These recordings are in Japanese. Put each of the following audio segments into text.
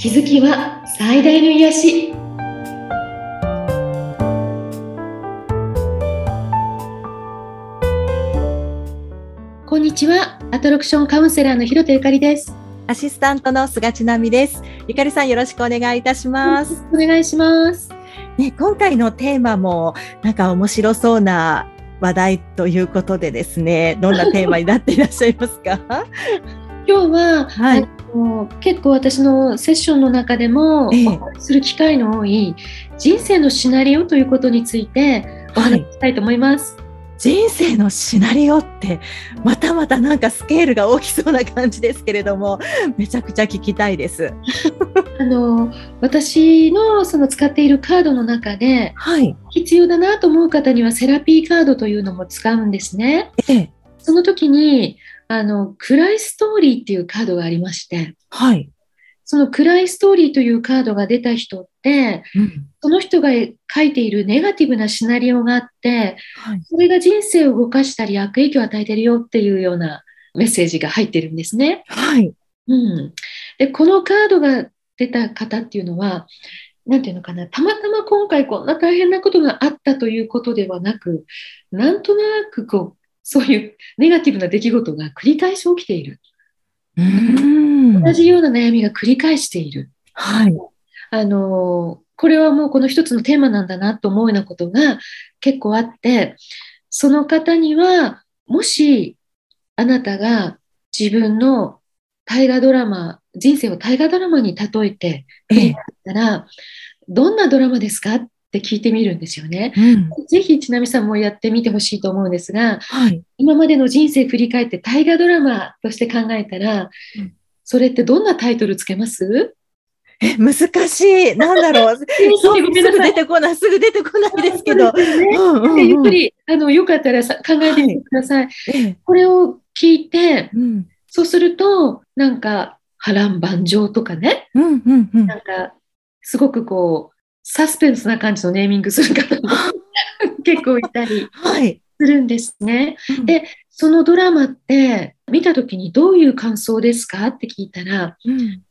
気づきは最大の癒し。こんにちは。アトラクションカウンセラーの広田ゆかりです。アシスタントの菅千奈美です。ゆかりさんよろしくお願いいたします。お願いします。ね、今回のテーマもなんか面白そうな話題ということでですね、どんなテーマになっていらっしゃいますか？今日は、はい、結構私のセッションの中でも、ええ、する機会の多い人生のシナリオということについてお話ししたいと思います。はい人生のシナリオってまたまたなんかスケールが大きそうな感じですけれどもめちゃくちゃ聞きたいです。あの私のその使っているカードの中で、はい、必要だなと思う方にはセラピーカードというのも使うんですね。ええ、その時にあの暗いストーリーっていうカードがありまして、はい、その暗いストーリーというカードが出た人って、うん、その人が書いているネガティブなシナリオがあって、はい、それが人生を動かしたり悪影響を与えてるよっていうようなメッセージが入ってるんですね。はい。うん。で、このカードが出た方っていうのは、なんていうのかな、たまたま今回こんな大変なことがあったということではなく、なんとなくこう、そういうネガティブな出来事が繰り返し起きている。同じような悩みが繰り返している。はい。あの、これはもうこの一つのテーマなんだなと思うようなことが結構あって、その方には、もしあなたが自分の大河ドラマ、人生を大河ドラマに例えてくれたら、どんなドラマですか？って聞いてみるんですよね。うん、ぜひ、ちなみさんもやってみてほしいと思うんですが、はい、今までの人生振り返って大河ドラマとして考えたら、それってどんなタイトルつけます？え、難しい。なんだろう。そうすぐ出てこない、すぐ出てこないですけど。ゆっくり、あの、よかったらさ考えてみてください。はい、これを聞いて、うん、そうすると、なんか、波乱万丈とかね、うんうんうん、なんか、すごくこう、サスペンスな感じのネーミングする方も 結構いたりするんですね。はい、で、そのドラマって見た時にどういう感想ですかって聞いたら、うん、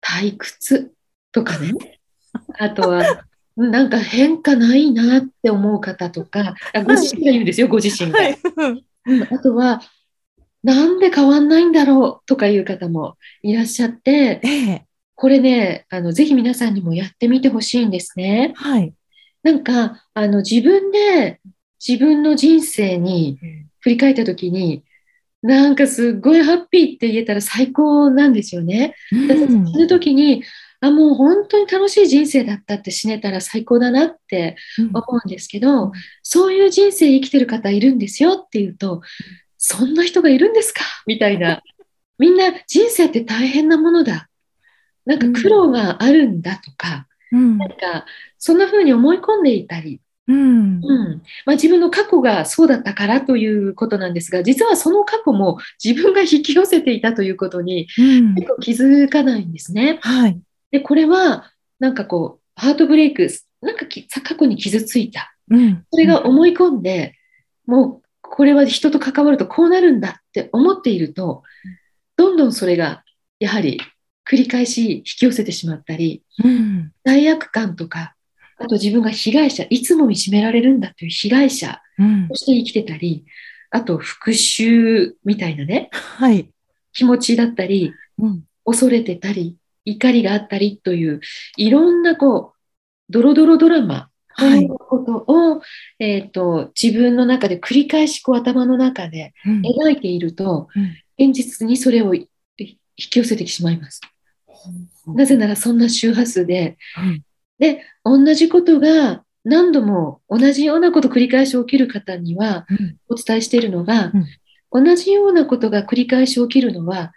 退屈とかね、あとは、なんか変化ないなって思う方とか、ご自身が言うんですよ、ご自身が。はい、あとは、なんで変わんないんだろうとかいう方もいらっしゃって、ええ、これね、あの、ぜひ皆さんにもやってみてほしいんですね。はい。なんか、あの、自分で自分の人生に振り返った時に、なんかすっごいハッピーって言えたら最高なんですよね。だから死ぬ時に、あ、もう本当に楽しい人生だったって死ねたら最高だなって思うんですけど、うん、そういう人生生きてる方いるんですよっていうと、そんな人がいるんですか？みたいな。みんな人生って大変なものだ。なんか苦労があるんだとか、うん、なんかそんな風に思い込んでいたり、うん。うん。まあ、自分の過去がそうだったからということなんですが実はその過去も自分が引き寄せていたということに結構気づかないんですね。はい、でこれはなんかこうハートブレイクなんか過去に傷ついた、うん、それが思い込んで、もうこれは人と関わるとこうなるんだって思っているとどんどんそれがやはり繰り返し引き寄せてしまったり、うん、罪悪感とか、あと自分が被害者、いつもいじめられるんだという被害者として生きてたり、うん、あと復讐みたいなね、はい、気持ちだったり、うん、恐れてたり、怒りがあったりという、いろんなこう、ドロドロドラマとい。うことを、はい、えーと、自分の中で繰り返しこう頭の中で描いていると、現実にそれを引き寄せてしまいます。なぜならそんな周波数で、で、同じことが何度も同じようなこと繰り返し起きる方にはお伝えしているのが、同じようなことが繰り返し起きるのは、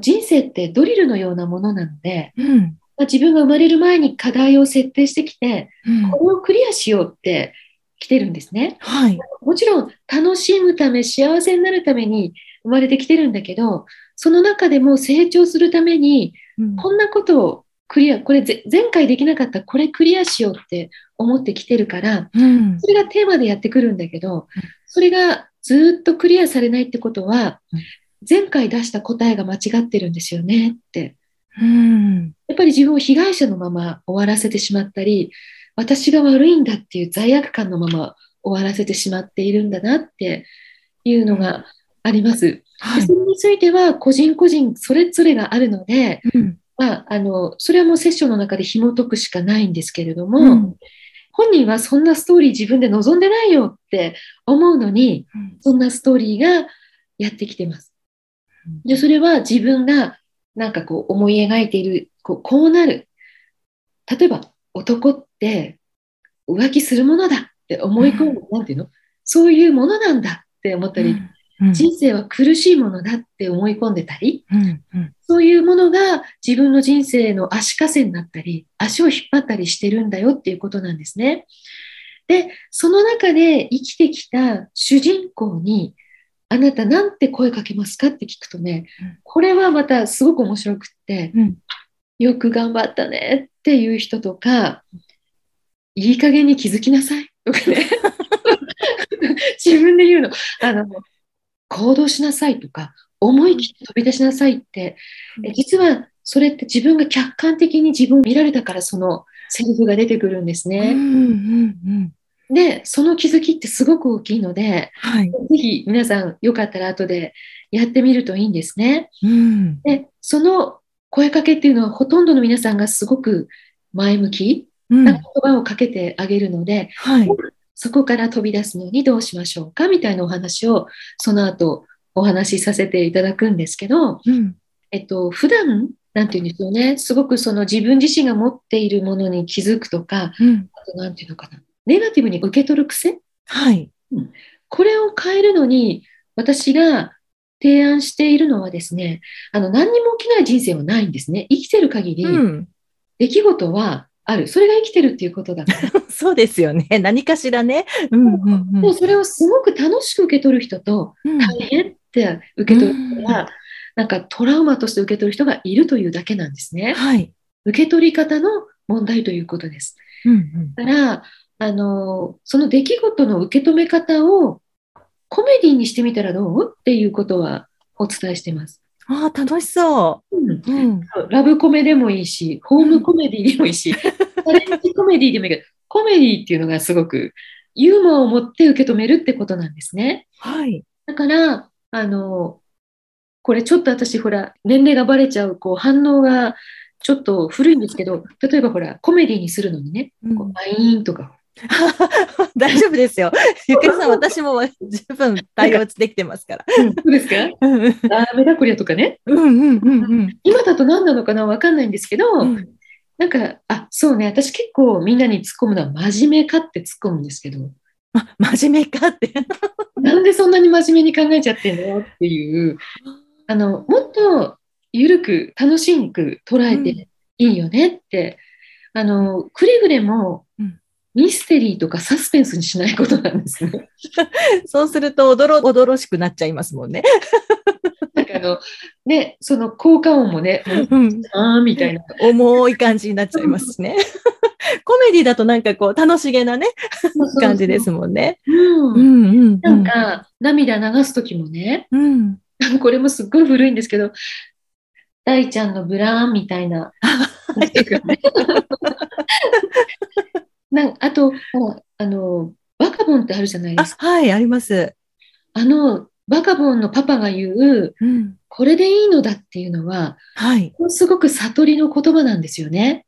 人生ってドリルのようなものなので、うん。自分が生まれる前に課題を設定してきて、うん、これをクリアしようって来てるんですね、はい。もちろん楽しむため、幸せになるために生まれてきてるんだけど、その中でも成長するためにこんなことをクリア、これ前回できなかったこれクリアしようって思ってきてるから、うん、それがテーマでやってくるんだけど、それがずっとクリアされないってことは、前回出した答えが間違ってるんですよねって。うん、やっぱり自分を被害者のまま終わらせてしまったり、私が悪いんだっていう罪悪感のまま終わらせてしまっているんだなっていうのがあります。はい、それについては個人個人それぞれがあるので、うん、まあ、あのそれはもうセッションの中で紐解くしかないんですけれども、うん、本人はそんなストーリー自分で望んでないよって思うのに、うん、そんなストーリーがやってきてます。でそれは自分がなんかこう思い描いているこうこうなる。例えば男って浮気するものだって思い込む、なんていうの？そういうものなんだって思ったり、うん、人生は苦しいものだって思い込んでたり、うんうん、そういうものが自分の人生の足かせになったり、足を引っ張ったりしてるんだよっていうことなんですね。で、その中で生きてきた主人公に、あなたなんて声かけますかって聞くとね、これはまたすごく面白くって、うん、よく頑張ったねっていう人とか、いい加減に気づきなさいとかね。自分で言うの。あの行動しなさいとか思い切って飛び出しなさいって、え実はそれって自分が客観的に自分を見られたからそのセリフが出てくるんですね。うんうんうん。で、その気づきってすごく大きいので、はい、ぜひ皆さんよかったら後でやってみるといいんですね。うん、で、その声かけっていうのはほとんどの皆さんがすごく前向きな言葉をかけてあげるので、うんはい、そこから飛び出すのにどうしましょうかみたいなお話をその後お話しさせていただくんですけど、うん、えっと、普段なんていうんですよね、すごくその自分自身が持っているものに気づくとか、うん、あとなんていうのかな、ネガティブに受け取る癖、はい。うん、これを変えるのに、私が提案しているのはですね、あの何にも起きない人生はないんですね。生きてる限り、出来事はある。それが生きてるっていうことだから。そうですよね。何かしらね。うんうんうん、でもそれをすごく楽しく受け取る人と、大変って受け取る人は、うん、なんかトラウマとして受け取る人がいるというだけなんですね。はい、受け取り方の問題ということです。うんうん、だからあの、その出来事の受け止め方をコメディにしてみたらどう？っていうことはお伝えしてます。ああ、楽しそう、うんうん。ラブコメでもいいし、ホームコメディでもいいし、チャレンジコメディでもいいけど、コメディっていうのがすごくユーモアを持って受け止めるってことなんですね。はい。だから、あの、これちょっと私、ほら、年齢がバレちゃう、こう、反応がちょっと古いんですけど、例えばほら、コメディにするのにね、うん、こうバインとか、大丈夫ですよ。ゆけさん、私も十分対応できてますから。そうですか？あメダコリアとかね。うんうんうんうん。今だと何なのかなわかんないんですけど、うん、なんか、あ、そうね、私結構みんなに突っ込むのは真面目かって突っ込むんですけど。あ、真面目かって。なんでそんなに真面目に考えちゃってんのっていう、あの、もっと緩く楽しく捉えていいよねって、うん、あの、くれぐれも、ミステリーとかサスペンスにしないことなんですね。そうすると、おどろ、おどろしくなっちゃいますもんね。なんかあの、ね、その効果音もね、うん、あみたいな。重い感じになっちゃいますしね。コメディだとなんかこう、楽しげなね、感じですもんね。うん。なんか、涙流すときもね、うん、これもすっごい古いんですけど、大ちゃんのブラーンみたいな。なあと、あの、バカボンってあるじゃないですか。はい、あります。あの、バカボンのパパが言う、うん、これでいいのだっていうのは、はい、すごく悟りの言葉なんですよね。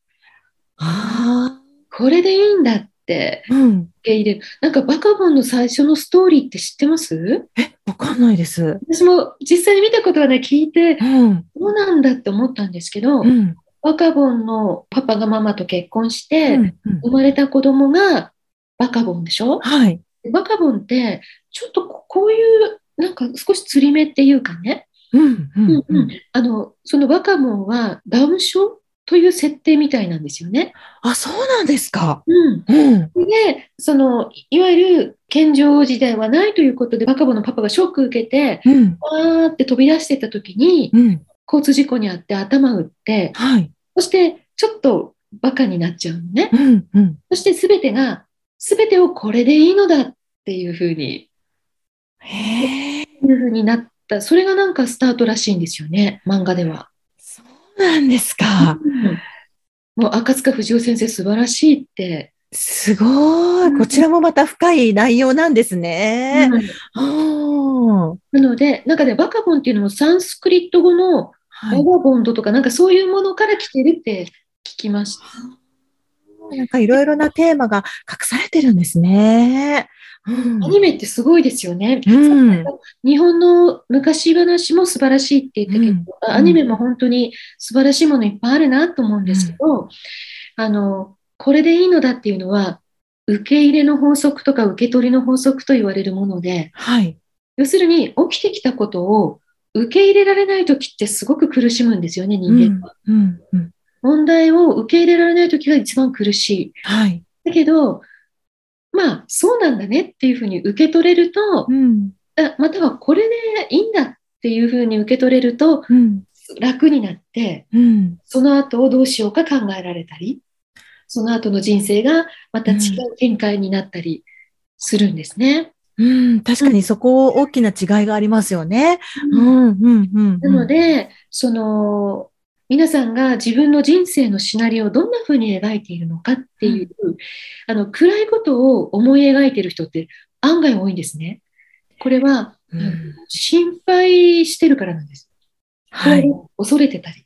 あこれでいいんだって受け入れる、うん、なんかバカボンの最初のストーリーって知ってます？え、わかんないです。私も実際に見たことがね、聞いて、うん、どうなんだって思ったんですけど、うん、バカボンのパパがママと結婚して、生まれた子供がバカボンでしょ？はい。バカボンって、ちょっとこういう、なんか少し釣り目っていうかね、うんうんうん、あのそのバカボンはダウン症という設定みたいなんですよね。あ、そうなんですか？うん。うん、で、その、いわゆる健常時代はないということで、バカボンのパパがショック受けて、うん、わーって飛び出してた時に、うん、交通事故にあって頭打って、はい、そしてちょっとバカになっちゃうのね。うんうん、そして全てが、全てをこれでいいのだっていうふうに、へいうふうになった。それがなんかスタートらしいんですよね、漫画では。そううなんですか。うん、もう赤塚不二夫先生素晴らしいって。すごい。こちらもまた深い内容なんですね。うん、なので、なんかね、バカボンっていうのもサンスクリット語のバガボンドとか、なんかそういうものから来てるって聞きました。なんかいろいろなテーマが隠されてるんですね。アニメってすごいですよね。うん、日本の昔話も素晴らしいって言ったけど、うん、アニメも本当に素晴らしいものいっぱいあるなと思うんですけど、あの、これでいいのだっていうのは、受け入れの法則とか受け取りの法則と言われるもので、はい、要するに起きてきたことを受け入れられない時ってすごく苦しむんですよね、人間は。うんうん、問題を受け入れられない時が一番苦しい。はい、だけど、まあ、そうなんだねっていうふうに受け取れると、うん、またはこれでいいんだっていうふうに受け取れると、うん、楽になって、うん、その後をどうしようか考えられたり、その後の人生がまた違う展開になったりするんですね。うん、確かにそこ大きな違いがありますよね。なので、その、皆さんが自分の人生のシナリオをどんな風に描いているのかっていう、うん、あの暗いことを思い描いている人って案外多いんですね。これは、うん、心配してるからなんです。はい。恐れてたり。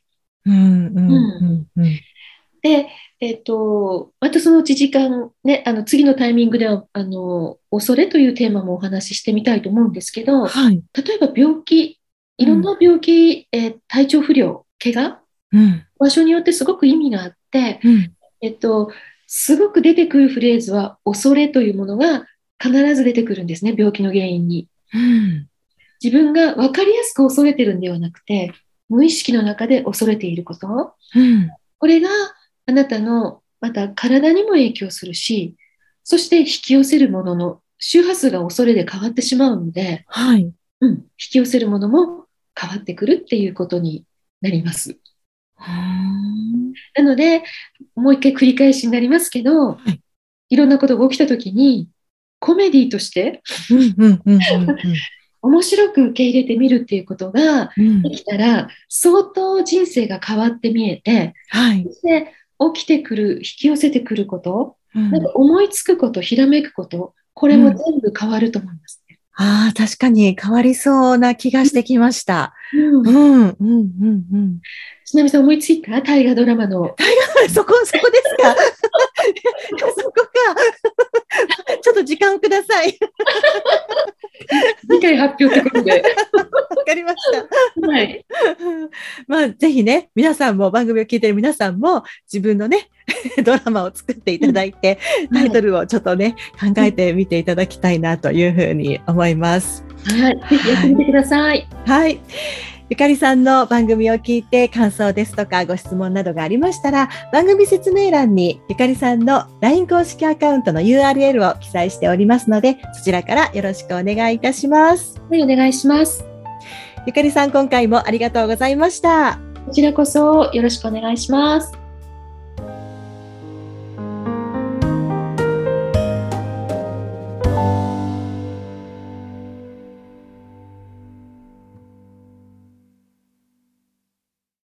で、えっ、ー、と、またそのうち時間、ね、あの次のタイミングではあの恐れというテーマもお話ししてみたいと思うんですけど、はい、例えば病気、いろんな病気、うん、えー、体調不良、怪我、うん、場所によってすごく意味があって、うん、えっと、すごく出てくるフレーズは恐れというものが必ず出てくるんですね、病気の原因に。うん、自分が分かりやすく恐れてるんではなくて、無意識の中で恐れていること、うん、これがあなたのまた体にも影響するし、そして引き寄せるものの周波数が恐れで変わってしまうので、はい、うん、引き寄せるものも変わってくるっていうことになります。なので、もう一回繰り返しになりますけど、はい、いろんなことが起きたときに、コメディとして面白く受け入れてみるっていうことができたら、うん、相当人生が変わって見えて、はい、で起きてくる、引き寄せてくること、うん、なんか思いつくこと、ひらめくこと、これも全部変わると思います。ああ、確かに変わりそうな気がしてきました。うん、うん、うん、うん。ちなみさん思いついた？大河ドラマの。大河そこ、そこですか？そこか。ちょっと時間ください。次回発表ってことで。わかりました。はい。まあ、ぜひね、皆さんも、番組を聞いてる皆さんも、自分のね、ドラマを作っていただいて、タイトルをちょっとね、考えてみていただきたいなというふうに思います。はい。ぜひやってみてください。はい。ゆかりさんの番組を聞いて感想ですとかご質問などがありましたら、番組説明欄にゆかりさんの LINE 公式アカウントの URL を記載しておりますので、そちらからよろしくお願いいたします。はい、お願いします。ゆかりさん、今回もありがとうございました。こちらこそよろしくお願いします。